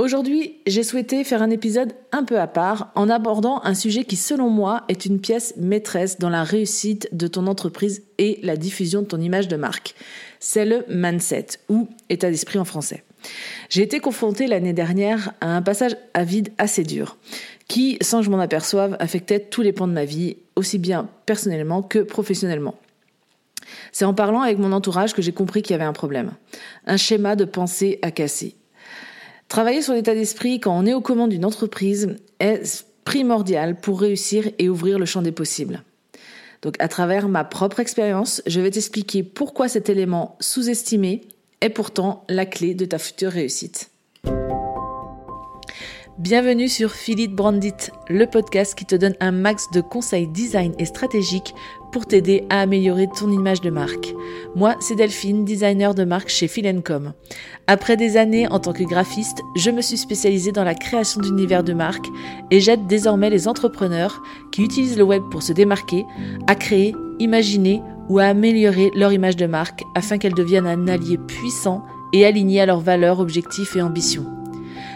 Aujourd'hui, j'ai souhaité faire un épisode un peu à part en abordant un sujet qui, selon moi, est une pièce maîtresse dans la réussite de ton entreprise et la diffusion de ton image de marque. C'est le mindset ou état d'esprit en français. J'ai été confrontée l'année dernière à un passage à vide assez dur qui, sans que je m'en aperçoive, affectait tous les pans de ma vie, aussi bien personnellement que professionnellement. C'est en parlant avec mon entourage que j'ai compris qu'il y avait un problème. Un schéma de pensée à casser. Travailler sur l'état d'esprit quand on est aux commandes d'une entreprise est primordial pour réussir et ouvrir le champ des possibles. Donc à travers ma propre expérience, je vais t'expliquer pourquoi cet élément sous-estimé est pourtant la clé de ta future réussite. Bienvenue sur Philippe Brandit, le podcast qui te donne un max de conseils design et stratégiques pour t'aider à améliorer ton image de marque. Moi, c'est Delphine, designer de marque chez Philencom. Après des années en tant que graphiste, je me suis spécialisée dans la création d'univers de marque et j'aide désormais les entrepreneurs qui utilisent le web pour se démarquer à créer, imaginer ou à améliorer leur image de marque afin qu'elle devienne un allié puissant et aligné à leurs valeurs, objectifs et ambitions.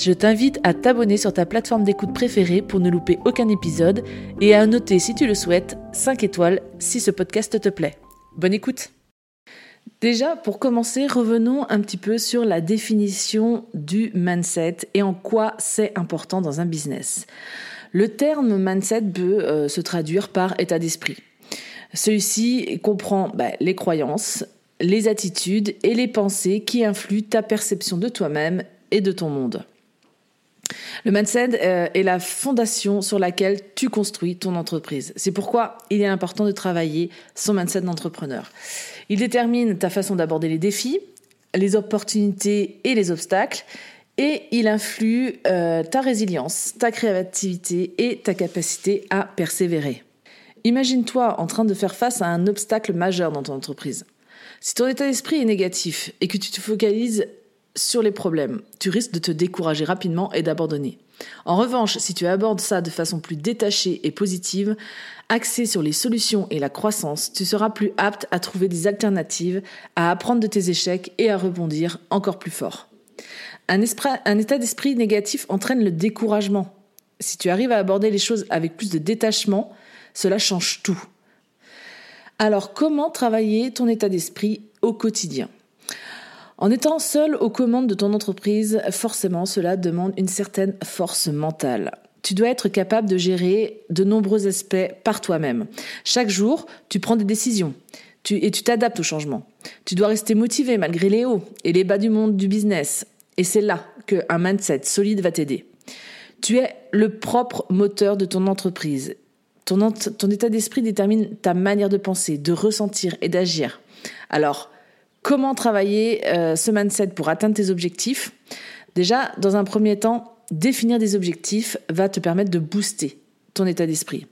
je t'invite à t'abonner sur ta plateforme d'écoute préférée pour ne louper aucun épisode et à noter si tu le souhaites 5 étoiles si ce podcast te plaît. Bonne écoute Déjà, pour commencer, revenons un petit peu sur la définition du mindset et en quoi c'est important dans un business. Le terme mindset peut euh, se traduire par état d'esprit. Celui-ci comprend bah, les croyances, les attitudes et les pensées qui influent ta perception de toi-même et de ton monde. Le mindset euh, est la fondation sur laquelle tu construis ton entreprise. C'est pourquoi il est important de travailler son mindset d'entrepreneur. Il détermine ta façon d'aborder les défis, les opportunités et les obstacles, et il influe euh, ta résilience, ta créativité et ta capacité à persévérer. Imagine-toi en train de faire face à un obstacle majeur dans ton entreprise. Si ton état d'esprit est négatif et que tu te focalises sur les problèmes, tu risques de te décourager rapidement et d'abandonner. En revanche, si tu abordes ça de façon plus détachée et positive, axée sur les solutions et la croissance, tu seras plus apte à trouver des alternatives, à apprendre de tes échecs et à rebondir encore plus fort. Un, état d'esprit négatif entraîne le découragement. Si tu arrives à aborder les choses avec plus de détachement, cela change tout. Alors comment travailler ton état d'esprit au quotidien? En étant seul aux commandes de ton entreprise, forcément cela demande une certaine force mentale. Tu dois être capable de gérer de nombreux aspects par toi-même. Chaque jour, tu prends des décisions et tu t'adaptes au changement. Tu dois rester motivé malgré les hauts et les bas du monde du business. Et c'est là qu'un mindset solide va t'aider. Tu es le propre moteur de ton entreprise. Ton, ton état d'esprit détermine ta manière de penser, de ressentir et d'agir. Alors, Comment travailler euh, ce mindset pour atteindre tes objectifs Déjà, dans un premier temps, définir des objectifs va te permettre de booster ton état d'esprit.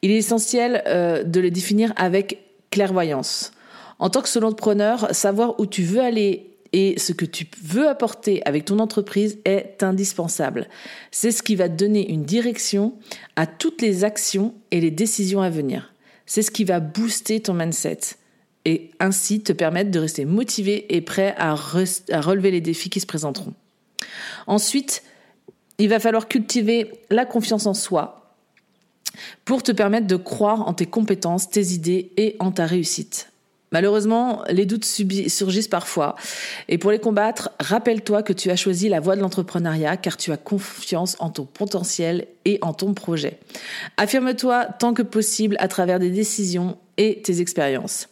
Il est essentiel euh, de les définir avec clairvoyance. En tant que solopreneur, savoir où tu veux aller et ce que tu veux apporter avec ton entreprise est indispensable. C'est ce qui va donner une direction à toutes les actions et les décisions à venir. C'est ce qui va booster ton mindset et ainsi te permettre de rester motivé et prêt à, relever les défis qui se présenteront. Ensuite, il va falloir cultiver la confiance en soi pour te permettre de croire en tes compétences, tes idées et en ta réussite. Malheureusement, les doutes surgissent parfois. Et pour les combattre, rappelle-toi que tu as choisi la voie de l'entrepreneuriat car tu as confiance en ton potentiel et en ton projet. Affirme-toi tant que possible à travers des décisions et tes expériences.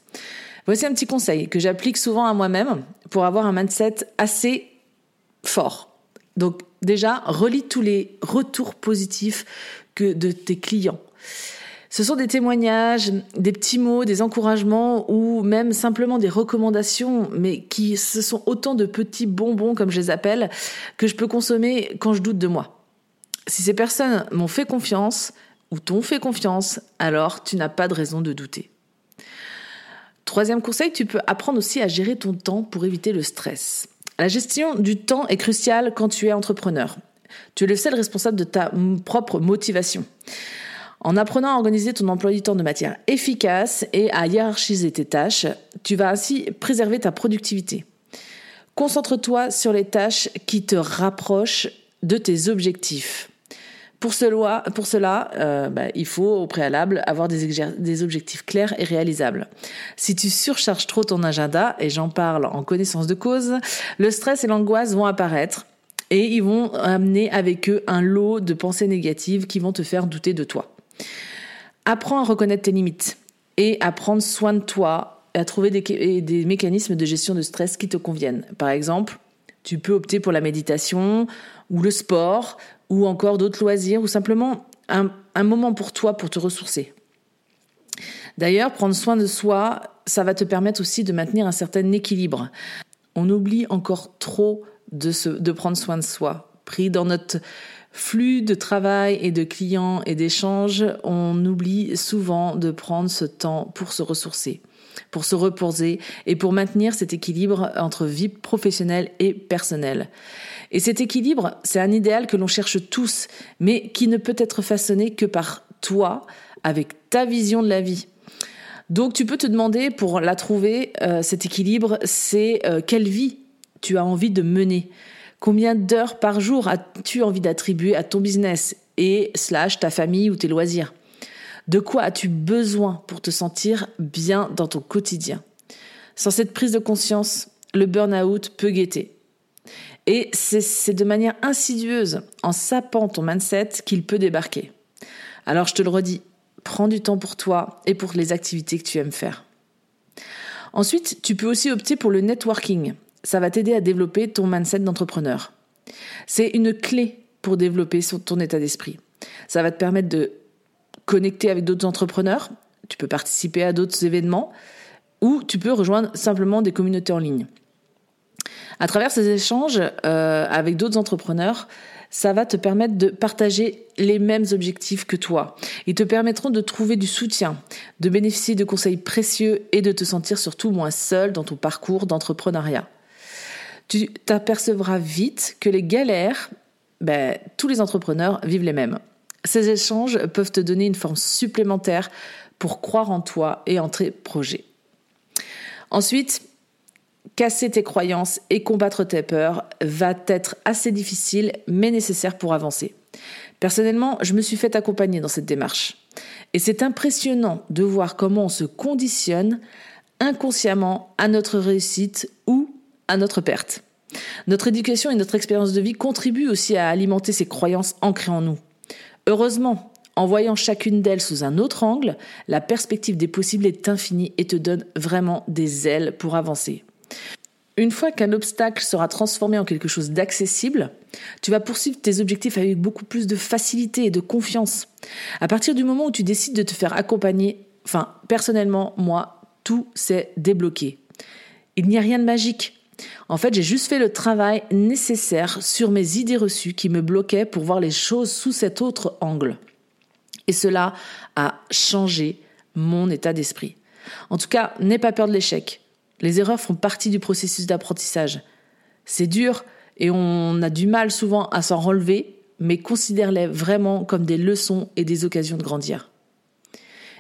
Voici un petit conseil que j'applique souvent à moi-même pour avoir un mindset assez fort. Donc déjà, relis tous les retours positifs que de tes clients. Ce sont des témoignages, des petits mots, des encouragements ou même simplement des recommandations, mais qui ce sont autant de petits bonbons, comme je les appelle, que je peux consommer quand je doute de moi. Si ces personnes m'ont fait confiance, ou t'ont fait confiance, alors tu n'as pas de raison de douter. Troisième conseil, tu peux apprendre aussi à gérer ton temps pour éviter le stress. La gestion du temps est cruciale quand tu es entrepreneur. Tu es le seul responsable de ta propre motivation. En apprenant à organiser ton emploi du temps de manière efficace et à hiérarchiser tes tâches, tu vas ainsi préserver ta productivité. Concentre-toi sur les tâches qui te rapprochent de tes objectifs. Pour cela, euh, bah, il faut au préalable avoir des, objectifs clairs et réalisables. Si tu surcharges trop ton agenda, et j'en parle en connaissance de cause, le stress et l'angoisse vont apparaître et ils vont amener avec eux un lot de pensées négatives qui vont te faire douter de toi. Apprends à reconnaître tes limites et à prendre soin de toi à trouver des mécanismes de gestion de stress qui te conviennent. Par exemple, tu peux opter pour la méditation ou le sport ou encore d'autres loisirs ou simplement un, moment pour toi pour te ressourcer. D'ailleurs, prendre soin de soi, ça va te permettre aussi de maintenir un certain équilibre. On oublie encore trop de, se, de prendre soin de soi. Pris dans notre flux de travail et de clients et d'échanges, on oublie souvent de prendre ce temps pour se ressourcer pour se reposer et pour maintenir cet équilibre entre vie professionnelle et personnelle. Et cet équilibre, c'est un idéal que l'on cherche tous, mais qui ne peut être façonné que par toi, avec ta vision de la vie. Donc tu peux te demander pour la trouver, euh, cet équilibre, c'est euh, quelle vie tu as envie de mener Combien d'heures par jour as-tu envie d'attribuer à ton business et slash ta famille ou tes loisirs? De quoi as-tu besoin pour te sentir bien dans ton quotidien? Sans cette prise de conscience, le burn-out peut guetter. Et c'est de manière insidieuse, en sapant ton mindset, qu'il peut débarquer. Alors je te le redis, prends du temps pour toi et pour les activités que tu aimes faire. Ensuite, tu peux aussi opter pour le networking. Ça va t'aider à développer ton mindset d'entrepreneur. C'est une clé pour développer ton état d'esprit. Ça va te permettre de connecter avec d'autres entrepreneurs, tu peux participer à d'autres événements ou tu peux rejoindre simplement des communautés en ligne. À travers ces échanges euh, avec d'autres entrepreneurs, ça va te permettre de partager les mêmes objectifs que toi. Ils te permettront de trouver du soutien, de bénéficier de conseils précieux et de te sentir surtout moins seul dans ton parcours d'entrepreneuriat. Tu t'apercevras vite que les galères, ben, tous les entrepreneurs vivent les mêmes. Ces échanges peuvent te donner une forme supplémentaire pour croire en toi et en tes projets. Ensuite, casser tes croyances et combattre tes peurs va être assez difficile mais nécessaire pour avancer. Personnellement, je me suis fait accompagner dans cette démarche. Et c'est impressionnant de voir comment on se conditionne inconsciemment à notre réussite ou à notre perte. Notre éducation et notre expérience de vie contribuent aussi à alimenter ces croyances ancrées en nous. Heureusement, en voyant chacune d'elles sous un autre angle, la perspective des possibles est infinie et te donne vraiment des ailes pour avancer. Une fois qu'un obstacle sera transformé en quelque chose d'accessible, tu vas poursuivre tes objectifs avec beaucoup plus de facilité et de confiance. À partir du moment où tu décides de te faire accompagner, enfin, personnellement, moi, tout s'est débloqué. Il n'y a rien de magique. En fait, j'ai juste fait le travail nécessaire sur mes idées reçues qui me bloquaient pour voir les choses sous cet autre angle. Et cela a changé mon état d'esprit. En tout cas, n'aie pas peur de l'échec. Les erreurs font partie du processus d'apprentissage. C'est dur et on a du mal souvent à s'en relever, mais considère-les vraiment comme des leçons et des occasions de grandir.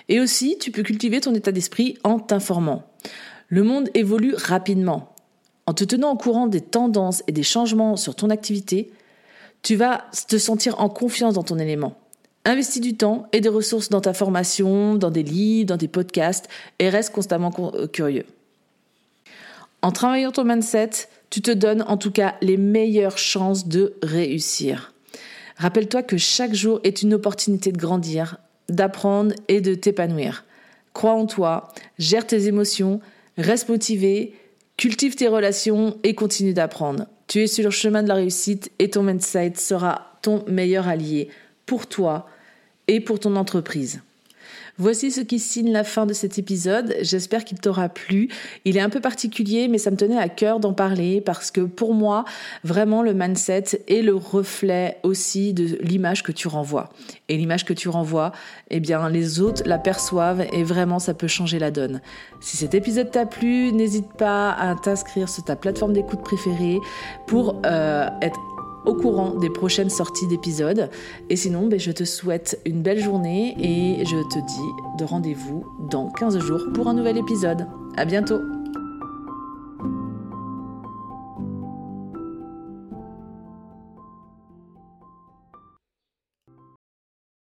Et aussi, tu peux cultiver ton état d'esprit en t'informant. Le monde évolue rapidement. En te tenant au courant des tendances et des changements sur ton activité, tu vas te sentir en confiance dans ton élément. Investis du temps et des ressources dans ta formation, dans des livres, dans des podcasts et reste constamment euh, curieux. En travaillant ton mindset, tu te donnes en tout cas les meilleures chances de réussir. Rappelle-toi que chaque jour est une opportunité de grandir, d'apprendre et de t'épanouir. Crois en toi, gère tes émotions, reste motivé Cultive tes relations et continue d'apprendre. Tu es sur le chemin de la réussite et ton mindset sera ton meilleur allié pour toi et pour ton entreprise. Voici ce qui signe la fin de cet épisode. J'espère qu'il t'aura plu. Il est un peu particulier, mais ça me tenait à cœur d'en parler parce que pour moi, vraiment, le mindset est le reflet aussi de l'image que tu renvoies. Et l'image que tu renvoies, eh bien, les autres la perçoivent et vraiment, ça peut changer la donne. Si cet épisode t'a plu, n'hésite pas à t'inscrire sur ta plateforme d'écoute préférée pour euh, être au courant des prochaines sorties d'épisodes. Et sinon, ben, je te souhaite une belle journée et je te dis de rendez-vous dans 15 jours pour un nouvel épisode. À bientôt!